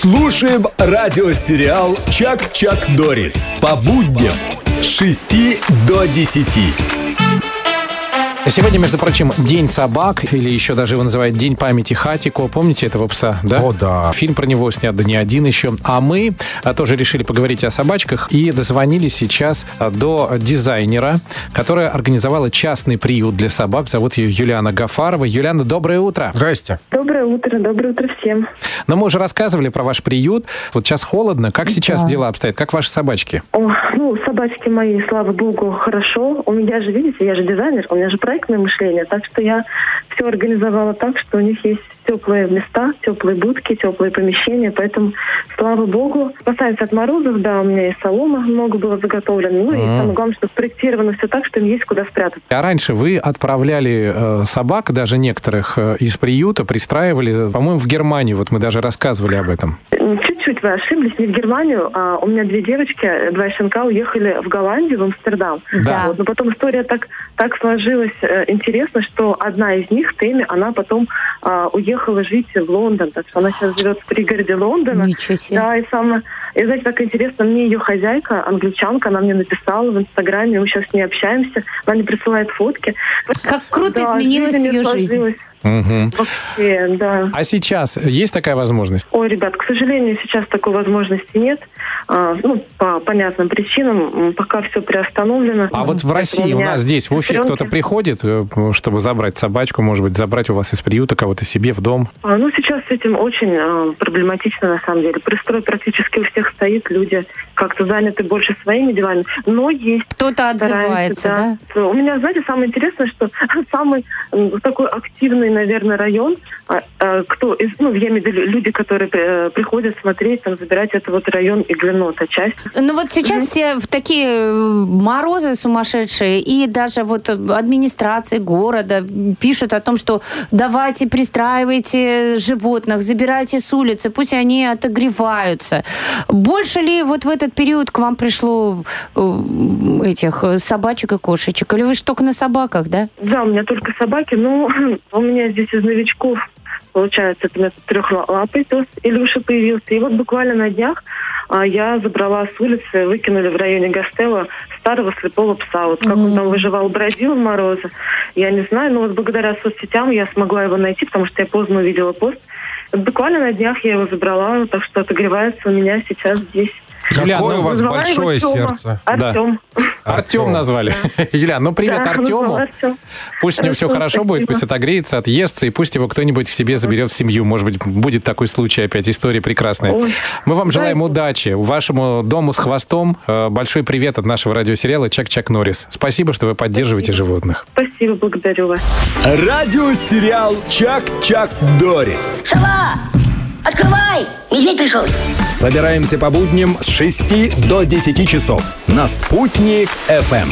Слушаем радиосериал «Чак-Чак Дорис» по будням с 6 до 10. Сегодня, между прочим, День собак, или еще даже его называют День памяти Хатико. Помните этого пса, да? О, да. Фильм про него снят, да не один еще. А мы а, тоже решили поговорить о собачках и дозвонились сейчас а, до дизайнера, которая организовала частный приют для собак. Зовут ее Юлиана Гафарова. Юлиана, доброе утро. Здрасте. Доброе утро, доброе утро всем. Но мы уже рассказывали про ваш приют. Вот сейчас холодно. Как сейчас дела обстоят? Как ваши собачки? О, ну, собачки мои, слава богу, хорошо. У меня же, видите, я же дизайнер, у меня же проектное мышление, так что я все организовала так, что у них есть теплые места, теплые будки, теплые помещения, поэтому, слава богу, спасается от морозов, да, у меня и солома много было заготовлено, ну и самое главное, что спроектировано все так, что им есть куда спрятаться. А раньше вы отправляли э, собак, даже некоторых, э, из приюта, пристраивали, по-моему, в Германию. Вот мы даже рассказывали об этом. Чуть-чуть вы ошиблись, не в Германию, а у меня две девочки, два щенка уехали в Голландию, в Амстердам. Да. Вот, но потом история так, так сложилась э, интересно, что одна из них, Тэмми, она потом а, уехала жить в Лондон, так что она сейчас живет в пригороде Лондона. Ничего себе. Да, и самое, и знаете, так интересно, мне ее хозяйка, англичанка, она мне написала в Инстаграме, мы сейчас с ней общаемся, она мне присылает фотки. Как круто Да, изменилась ее жизнь. Мгм. Вообще, да. А сейчас есть такая возможность? Ой, ребят, к сожалению, сейчас такой возможности нет. А, ну, по понятным причинам. Пока все приостановлено. А вот в России у меня нас здесь, в Уфе, кто-то приходит, э, чтобы забрать собачку, может быть, забрать у вас из приюта кого-то себе в дом? А, ну, сейчас с этим очень а, проблематично, на самом деле. Пристрой практически у всех стоит, люди как-то заняты больше своими делами. Но есть Кто-то отзывается, да? У меня, знаете, самое интересное, что самый такой активный, наверное, район, а, а, кто ну, я имею в виду люди, которые э, приходят смотреть, там, забирать, это вот район Иглинота, часть. Ну вот сейчас все в такие э, морозы сумасшедшие, и даже вот администрации города пишут о том, что давайте пристраивайте животных, забирайте с улицы, пусть они отогреваются. Больше ли вот в этот период к вам пришло э, этих э, собачек и кошечек? Или вы же только на собаках, да? Да, у меня только собаки, но у меня здесь из новичков, получается, это у меня трехлапый пес Илюша появился. И вот буквально на днях а, я забрала с улицы, выкинули в районе Гастелла старого слепого пса. Вот как он там выживал, бродил в морозы, я не знаю, но вот благодаря соцсетям я смогла его найти, потому что я поздно увидела пост. Вот буквально на днях я его забрала, так что отогревается у меня сейчас здесь. Какое ну, у вас его большое Тёма. сердце. Артем. Артем назвали. Юля, ну привет Да, Артему. назвала Артём. Пусть у него все Хорошо, будет, пусть отогреется, отъестся, и пусть его кто-нибудь к себе заберет в семью. Может быть, будет такой случай опять. История прекрасная. Ой, Мы вам желаем удачи. Вашему дому с хвостом э, большой привет от нашего радиосериала «Чак-Чак Норрис». Спасибо, что вы поддерживаете животных. Спасибо, благодарю вас. Радиосериал «Чак-Чак Дорис». Сова! Открывай! Медведь пришел! Собираемся по будням с 6 до 10 часов на «Спутник FM.